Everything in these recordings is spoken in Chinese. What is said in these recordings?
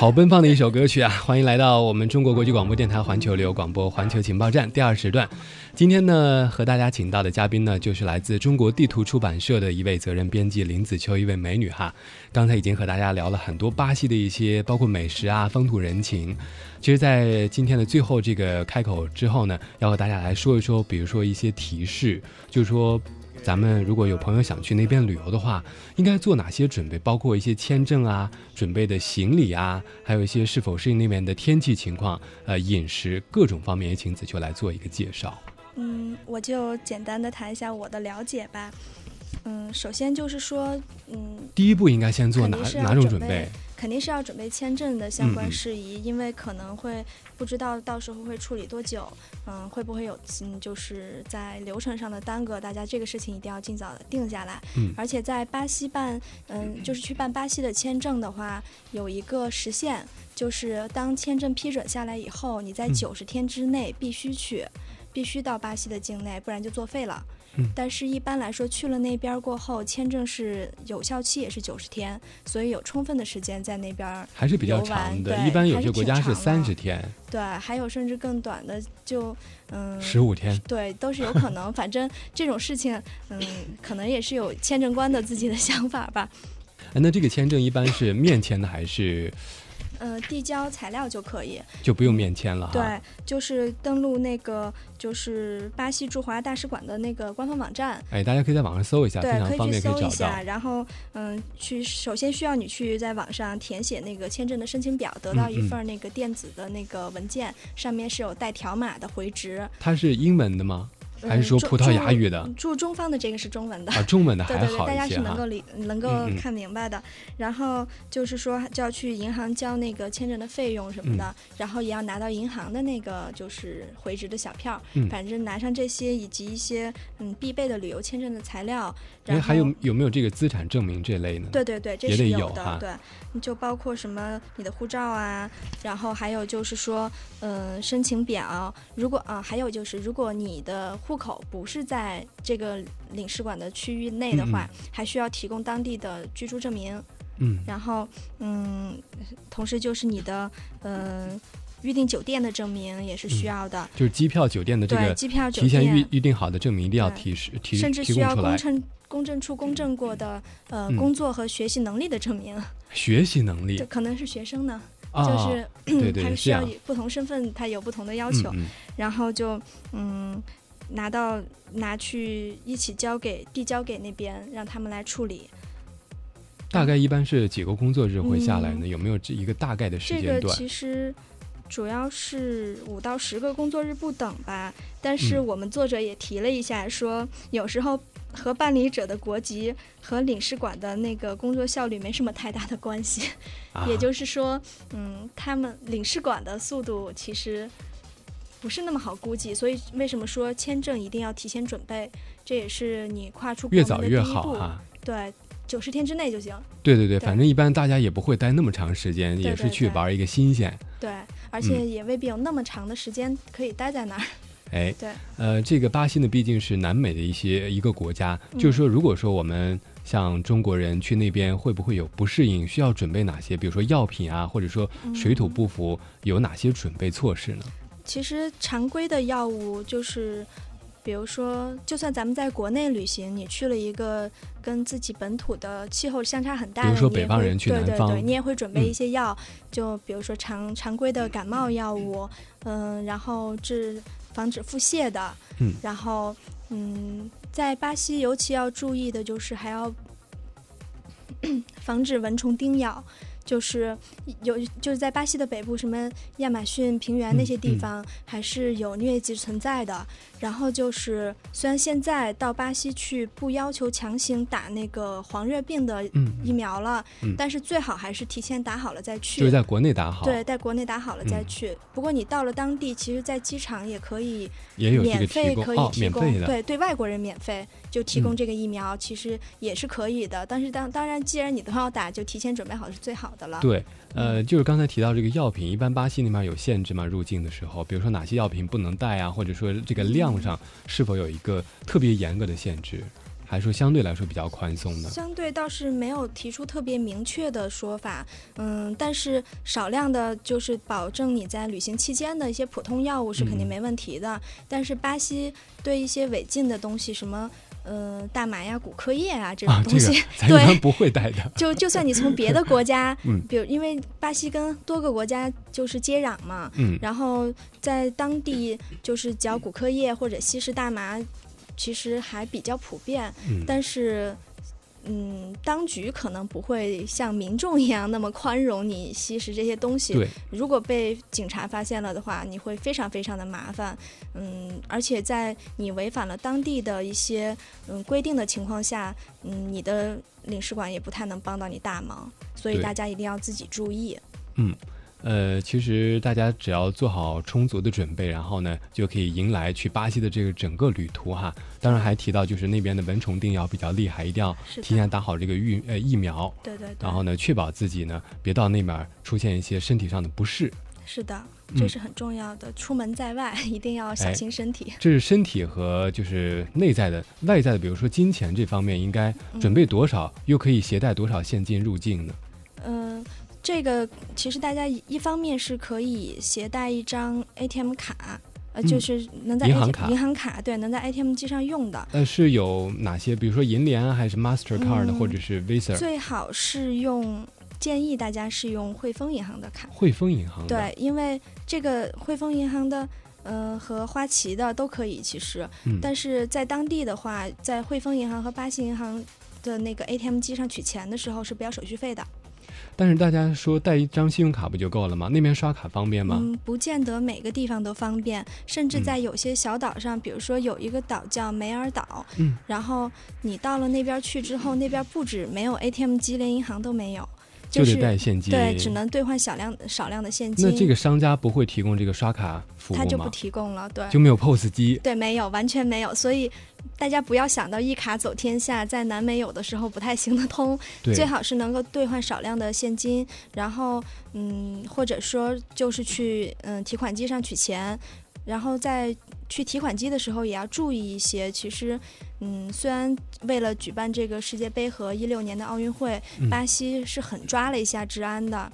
好奔放的一首歌曲啊！欢迎来到我们中国国际广播电台环球旅游广播环球情报站第二时段。今天呢，和大家请到的嘉宾呢，就是来自中国地图出版社的一位责任编辑林子秋，一位美女哈。刚才已经和大家聊了很多巴西的一些，包括美食啊、风土人情。其实，在今天的最后这个开口之后呢，要和大家来说一说，比如说一些提示，就是说。咱们如果有朋友想去那边旅游的话，应该做哪些准备？包括一些签证啊、准备的行李啊，还有一些是否适应那边的天气情况、呃饮食各种方面，也请子秋来做一个介绍。嗯，我就简单的谈一下我的了解吧。嗯，首先就是说，嗯，第一步应该先做哪哪种准备？肯定是要准备签证的相关事宜，因为可能会不知道到时候会处理多久，嗯，会不会有嗯，就是在流程上的耽搁，大家这个事情一定要尽早的定下来。嗯，而且在巴西办，嗯，就是去办巴西的签证的话，有一个时限，就是当签证批准下来以后，你在九十天之内必须去，必须到巴西的境内，不然就作废了。但是，一般来说，去了那边过后，签证是有效期也是九十天，所以有充分的时间在那边还是比较长的。一般有些国家是三十天，对，还有甚至更短的，就嗯十五天，对，都是有可能。反正这种事情，嗯，可能也是有签证官的自己的想法吧。那这个签证一般是面签的还是？呃，递交材料就可以，就不用面签了。对，就是登录那个就是巴西驻华大使馆的那个官方网站。哎，大家可以在网上搜一下，对，可以去搜一下。然后，嗯，去首先需要你去在网上填写那个签证的申请表，得到一份那个电子的那个文件，上面是有带条码的回执。它是英文的吗？还是说葡萄牙语的？住中方的这个是中文的啊，中文的还好对对对，大家是能够理能够看明白的。然后就是说就要去银行交那个签证的费用什么的，然后也要拿到银行的那个就是回执的小票。反正拿上这些以及一些嗯必备的旅游签证的材料。哎，还有有没有这个资产证明这类呢？对对对，这是有的。对，就包括什么你的护照啊，然后还有就是说嗯申请表。如果啊，还有就是如果你的户口不是在这个领事馆的区域内的话，还需要提供当地的居住证明。嗯，然后嗯，同时就是你的嗯预订酒店的证明也是需要的，就是机票、酒店的这个机票、酒店提前预预定好的证明一定要提示提甚至需要公证公证处公证过的呃工作和学习能力的证明。学习能力，可能是学生呢。就是对对，他需要不同身份，他有不同的要求，然后就嗯。拿到拿去一起交给递交给那边，让他们来处理。大概一般是几个工作日会下来呢？有没有这一个大概的时间段？这个其实主要是五到十个工作日不等吧。但是我们作者也提了一下，说有时候和办理者的国籍和领事馆的那个工作效率没什么太大的关系。也就是说，嗯，他们领事馆的速度其实。不是那么好估计，所以为什么说签证一定要提前准备？这也是你跨出越早越好哈。对，九十天之内就行。对对对，反正一般大家也不会待那么长时间，也是去玩一个新鲜。对，而且也未必有那么长的时间可以待在那儿。哎，对，呃，这个巴西呢，毕竟是南美的一些一个国家，就是说，如果说我们像中国人去那边，会不会有不适应？需要准备哪些？比如说药品啊，或者说水土不服，有哪些准备措施呢？其实常规的药物就是，比如说，就算咱们在国内旅行，你去了一个跟自己本土的气候相差很大的，比如说北方人去南方，对对对，你也会准备一些药，就比如说常常规的感冒药物，嗯，然后治防止腹泻的，嗯，然后嗯，在巴西尤其要注意的就是还要 防止蚊虫叮咬。就是有，就是在巴西的北部，什么亚马逊平原那些地方，还是有疟疾存在的。然后就是，虽然现在到巴西去不要求强行打那个黄热病的疫苗了，但是最好还是提前打好了再去。就是在国内打好。对，在国内打好了再去。不过你到了当地，其实，在机场也可以免费可以提供，对对外国人免费就提供这个疫苗，其实也是可以的。但是当当然，既然你都要打，就提前准备好是最好的了。对。呃，就是刚才提到这个药品，一般巴西那边有限制吗？入境的时候，比如说哪些药品不能带啊，或者说这个量上是否有一个特别严格的限制？还是说相对来说比较宽松的？相对倒是没有提出特别明确的说法，嗯，但是少量的，就是保证你在旅行期间的一些普通药物是肯定没问题的。但是巴西对一些违禁的东西，什么呃大麻呀、骨科液啊这种东西，对，不会带的。就就算你从别的国家，嗯，比如因为巴西跟多个国家就是接壤嘛，嗯，然后在当地就是嚼骨科液或者吸食大麻。其实还比较普遍，但是，嗯，当局可能不会像民众一样那么宽容你吸食这些东西。对，如果被警察发现了的话，你会非常非常的麻烦。嗯，而且在你违反了当地的一些嗯规定的情况下，嗯，你的领事馆也不太能帮到你大忙。所以大家一定要自己注意。嗯。呃，其实大家只要做好充足的准备，然后呢，就可以迎来去巴西的这个整个旅途哈。当然还提到，就是那边的蚊虫叮咬比较厉害，一定要提前打好这个疫呃疫苗。对对。然后呢，确保自己呢别到那边出现一些身体上的不适。是的，这是很重要的。出门在外一定要小心身体。这是身体和就是内在的、外在的，比如说金钱这方面，应该准备多少，又可以携带多少现金入境呢？嗯。这个其实大家一方面是可以携带一张 ATM 卡，呃，就是能在银行卡，银行卡对，能在 ATM 机上用的。呃，是有哪些？比如说银联还是 Mastercard 或者是 Visa？最好是用，建议大家是用汇丰银行的卡。汇丰银行对，因为这个汇丰银行的，呃，和花旗的都可以，其实，但是在当地的话，在汇丰银行和巴西银行的那个 ATM 机上取钱的时候是不要手续费的。但是大家说带一张信用卡不就够了吗？那边刷卡方便吗？嗯，不见得每个地方都方便，甚至在有些小岛上，比如说有一个岛叫梅尔岛，嗯，然后你到了那边去之后，那边不止没有 ATM 机，连银行都没有。就得带现金，对，只能兑换小量少量的现金。那这个商家不会提供这个刷卡服务吗？他就不提供了，对，就没有 POS 机。对，没有，完全没有。所以大家不要想到一卡走天下，在南美有的时候不太行得通。最好是能够兑换少量的现金，然后嗯，或者说就是去嗯提款机上取钱，然后在去提款机的时候也要注意一些。其实。嗯，虽然为了举办这个世界杯和一六年的奥运会，巴西是很抓了一下治安的，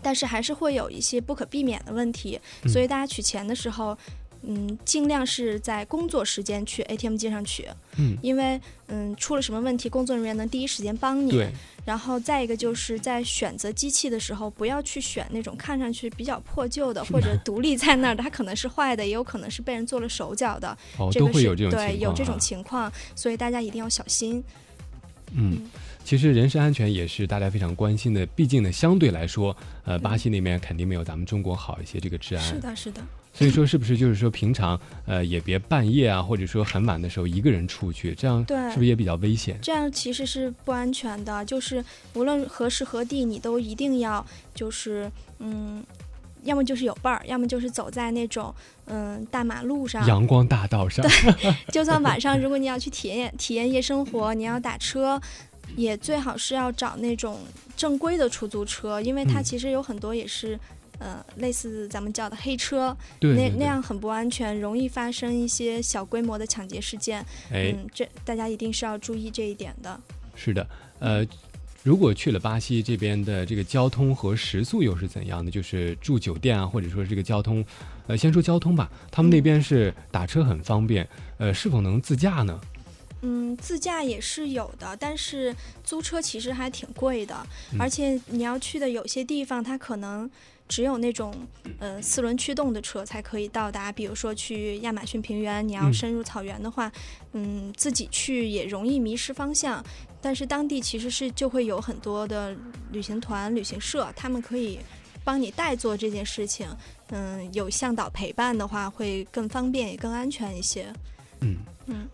但是还是会有一些不可避免的问题，所以大家取钱的时候。嗯，尽量是在工作时间去 ATM 机上取，嗯，因为嗯出了什么问题，工作人员能第一时间帮你。对。然后再一个就是在选择机器的时候，不要去选那种看上去比较破旧的或者独立在那儿的，它可能是坏的，也有可能是被人做了手脚的。哦，都会有这种对，有这种情况，所以大家一定要小心。嗯。其实人身安全也是大家非常关心的，毕竟呢，相对来说，呃，巴西那边肯定没有咱们中国好一些这个治安。是的，是的。所以说，是不是就是说，平常呃也别半夜啊，或者说很晚的时候一个人出去，这样是不是也比较危险？这样其实是不安全的。就是无论何时何地，你都一定要就是嗯，要么就是有伴儿，要么就是走在那种嗯大马路上、阳光大道上。对，就算晚上，如果你要去体验体验夜生活，你要打车。也最好是要找那种正规的出租车，因为它其实有很多也是，呃，类似咱们叫的黑车，那那样很不安全，容易发生一些小规模的抢劫事件。嗯，这大家一定是要注意这一点的。是的，呃，如果去了巴西这边的这个交通和食宿又是怎样的？就是住酒店啊，或者说这个交通，呃，先说交通吧，他们那边是打车很方便，呃，是否能自驾呢？嗯，自驾也是有的，但是租车其实还挺贵的，而且你要去的有些地方，它可能只有那种呃四轮驱动的车才可以到达。比如说去亚马逊平原，你要深入草原的话，嗯，自己去也容易迷失方向。但是当地其实是就会有很多的旅行团、旅行社，他们可以帮你代做这件事情。嗯，有向导陪伴的话，会更方便也更安全一些。嗯。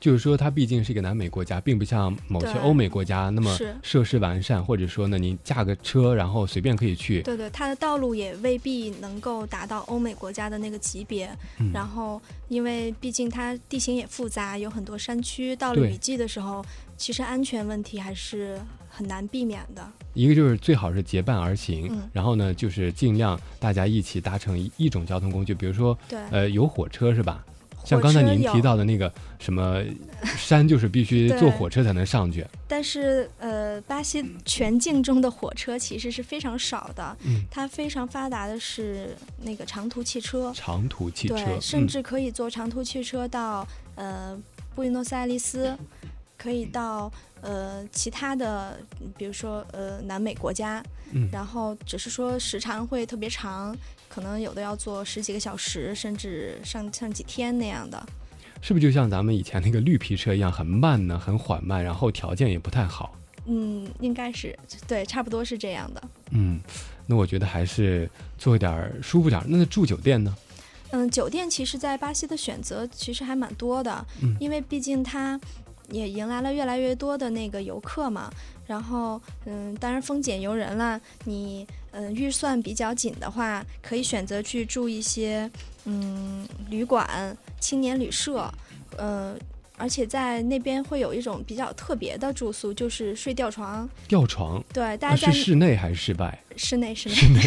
就是说，它毕竟是一个南美国家，并不像某些欧美国家那么设施完善，或者说呢，你驾个车然后随便可以去。对对，它的道路也未必能够达到欧美国家的那个级别。嗯然后，因为毕竟它地形也复杂，有很多山区，到了雨季的时候，其实安全问题还是很难避免的。一个就是最好是结伴而行，然后呢，就是尽量大家一起搭乘一种交通工具，比如说，对，呃，有火车是吧？像刚才您提到的那个什么山，就是必须 坐火车才能上去。但是呃，巴西全境中的火车其实是非常少的，嗯。它非常发达的是那个长途汽车，长途汽车，对，甚嗯至可以坐长途汽车到呃布宜诺斯艾利斯，可以到呃其他的，嗯比如说呃南美国家，嗯。然后只是说时长会特别长，可能有的要坐十几个小时，甚至上上几天那样的。是不是就像咱们以前那个绿皮车一样，很慢呢，很缓慢，然后条件也不太好？嗯，应该是对，差不多是这样的。嗯，那我觉得还是做一点儿舒服点儿。那住酒店呢？嗯，酒店其实，在巴西的选择其实还蛮多的，嗯因为毕竟它也迎来了越来越多的那个游客嘛。然后，嗯，当然风景由人了。你，嗯，预算比较紧的话，可以选择去住一些，嗯，旅馆、青年旅社，呃，而且在那边会有一种比较特别的住宿，就是睡吊床。吊床，对，大啊家在是室内还是室外？室内室内，室内。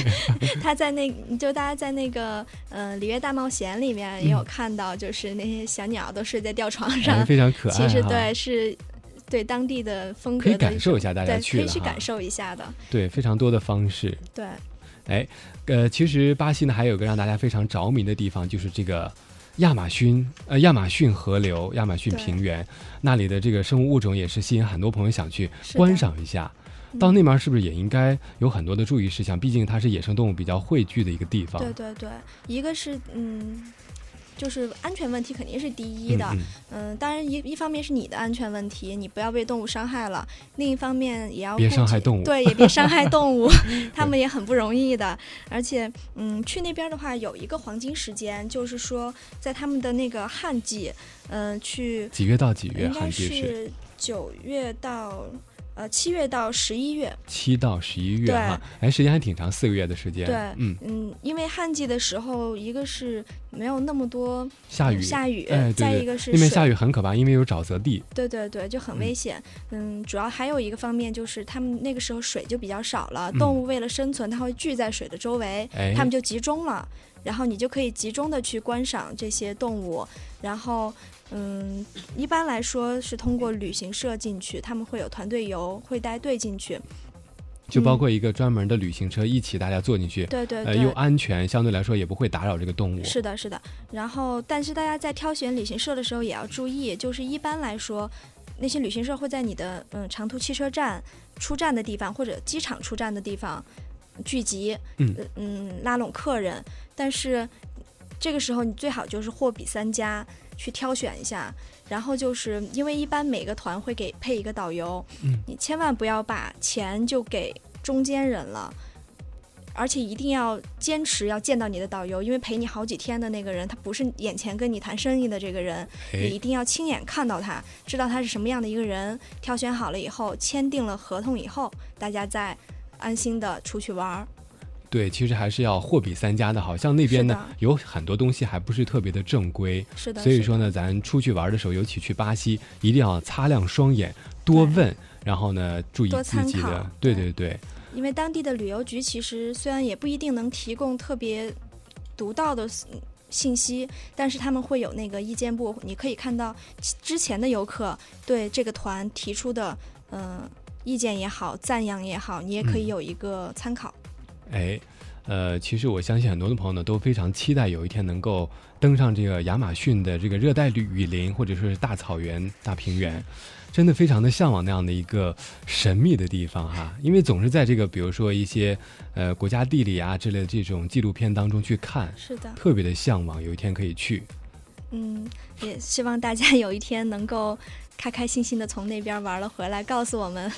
他在那就大家在那个呃《里约大冒险》里面也有嗯看到，就是那些小鸟都睡在吊床哎，上，非常可爱其实对是对当地的风格可以感受一下大家去了可以去感受一下的，对，非常多的方式。对，哎呃，其实巴西呢还有个让大家非常着迷的地方，就是这个亚马逊呃亚马逊河流、亚马逊平原那里的这个生物物种也是吸引很多朋友想去观赏一下。嗯到那边是不是也应该有很多的注意事项？毕竟它是野生动物比较汇聚的一个地方。对对对，一个是嗯。就是安全问题肯定是第一的，嗯当然一一方面是你的安全问题，你不要被动物伤害了；另一方面也要别伤害动物对，也别伤害动物，他们也很不容易的。而且，嗯，去那边的话有一个黄金时间，就是说在他们的那个旱季，嗯、去几月到几月？应该是九月到呃七月到十一月，七到十一月对哈，哎，时间还挺长，四个月的时间。对嗯，嗯，因为旱季的时候，一个是没有那么多下雨，下雨，再一个是那边下雨很可怕，因为有沼泽地。对对对，就很危险。嗯，主要还有一个方面就是他们那个时候水就比较少了，嗯动物为了生存，它会聚在水的周围，哎，它们就集中了，然后你就可以集中的去观赏这些动物。然后，嗯，一般来说是通过旅行社进去，他们会有团队游，会带队进去。就包嗯括一个专门的旅行车，一起大家坐进去，呃，对对对。又安全，相对来说也不会打扰这个动物。是的，是的。然后，但是大家在挑选旅行社的时候也要注意，就是一般来说，那些旅行社会在你的嗯长途汽车站出站的地方或者机场出站的地方聚集，嗯呃嗯，拉拢客人。但是这个时候你最好就是货比三家去挑选一下。然后就是因为一般每个团会给配一个导游，嗯你千万不要把钱就给中间人了。而且一定要坚持要见到你的导游，因为陪你好几天的那个人，他不是眼前跟你谈生意的这个人，你一哎，定要亲眼看到他，知道他是什么样的一个人。挑选好了以后，签订了合同以后，大家再安心的出去玩儿。对，其实还是要货比三家的，好像那边呢有很多东西还不是特别的正规，是的，所以说呢，咱出去玩的时候，尤其去巴西，一定要擦亮双眼，多问，然后呢，注意自己的考，对对。对对，因为当地的旅游局其实虽然也不一定能提供特别独到的嗯信息，但是他们会有那个意见部，你可以看到之前的游客对这个团提出的嗯、呃意见也好，赞扬也好，你也可以嗯。有一个参考。哎，呃，其实我相信很多的朋友呢都非常期待有一天能够登上这个亚马逊的这个热带雨林，或者说是大草原、大平原，真的非常的向往那样的一个神秘的地方哈。因为总是在这个比如说一些呃国家地理啊之类的这种纪录片当中去看，是的，特别的向往有一天可以去。嗯，也希望大家有一天能够开开心心的从那边玩了回来，告诉我们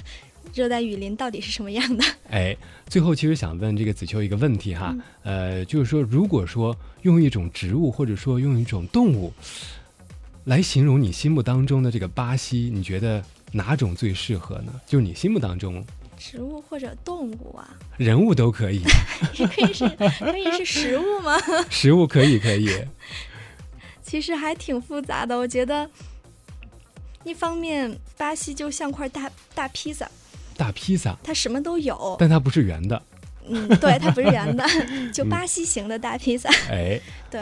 热带雨林到底是什么样的。哎，最后其实想问这个子秋一个问题哈，嗯呃，就是说，如果说用一种植物或者说用一种动物来形容你心目当中的这个巴西，你觉得哪种最适合呢？就是你心目当中植物或者动物啊，人物都可以，也 可以是可以是食物吗？食物可以可以，其实还挺复杂的，我觉得。一方面，巴西就像块大大披萨，大披萨，它什么都有。但它不是圆的，嗯，对，它不是圆的，就巴西型的大披萨。哎，对，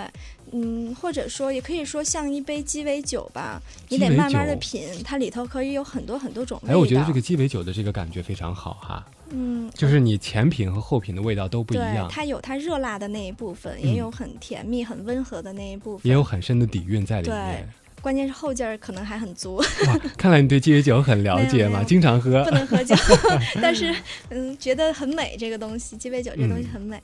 嗯，或者说也可以说像一杯鸡尾酒吧，你得慢慢的品，它里头可以有很多很多种味道。哎，我觉得这个鸡尾酒的这个感觉非常好哈。嗯，就是你前品和后品的味道都不一样。它有它热辣的那一部分，也有很甜蜜、很温和的那一部分，也有很深的底蕴在里面。关键是后劲儿可能还很足。哇，看来你对鸡尾酒很了解嘛，经常喝。不能喝酒，但是嗯，觉得很美这个东西，鸡尾酒这东西很美。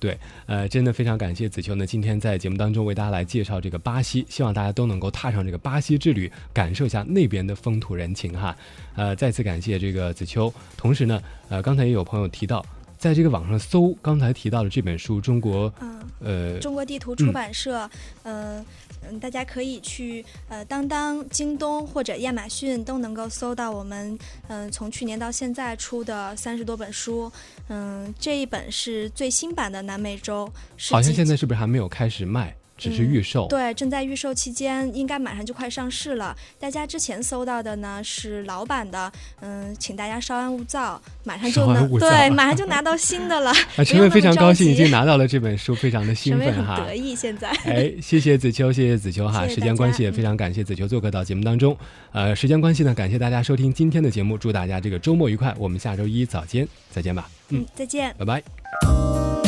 对，呃，真的非常感谢子秋呢，今天在节目当中为大家来介绍这个巴西，希望大家都能够踏上这个巴西之旅，感受一下那边的风土人情哈。呃，再次感谢这个子秋，同时呢，呃，刚才也有朋友提到。在这个网上搜刚才提到的这本书，中国，呃，中国地图出版社，嗯嗯，大家可以去呃当当、京东或者亚马逊都能够搜到我们嗯从去年到现在出的三十多本书，嗯，这一本是最新版的南美洲，好像现在是不是还没有开始卖？只是预售，对，正在预售期间，应该马上就快上市了。大家之前搜到的呢是老版的，嗯，请大家稍安勿躁，马上就能对，马上就拿到新的了。啊，陈伟非常高兴已经拿到了这本书，非常的 兴奋哈，得意现在。哎，谢谢子秋，谢谢子秋哈，时间关系也非常感谢子秋做客到节目当中。呃，时间关系呢，感谢大家收听今天的节目，祝大家这个周末愉快，我们下周一早间再见吧。嗯，再见，拜拜。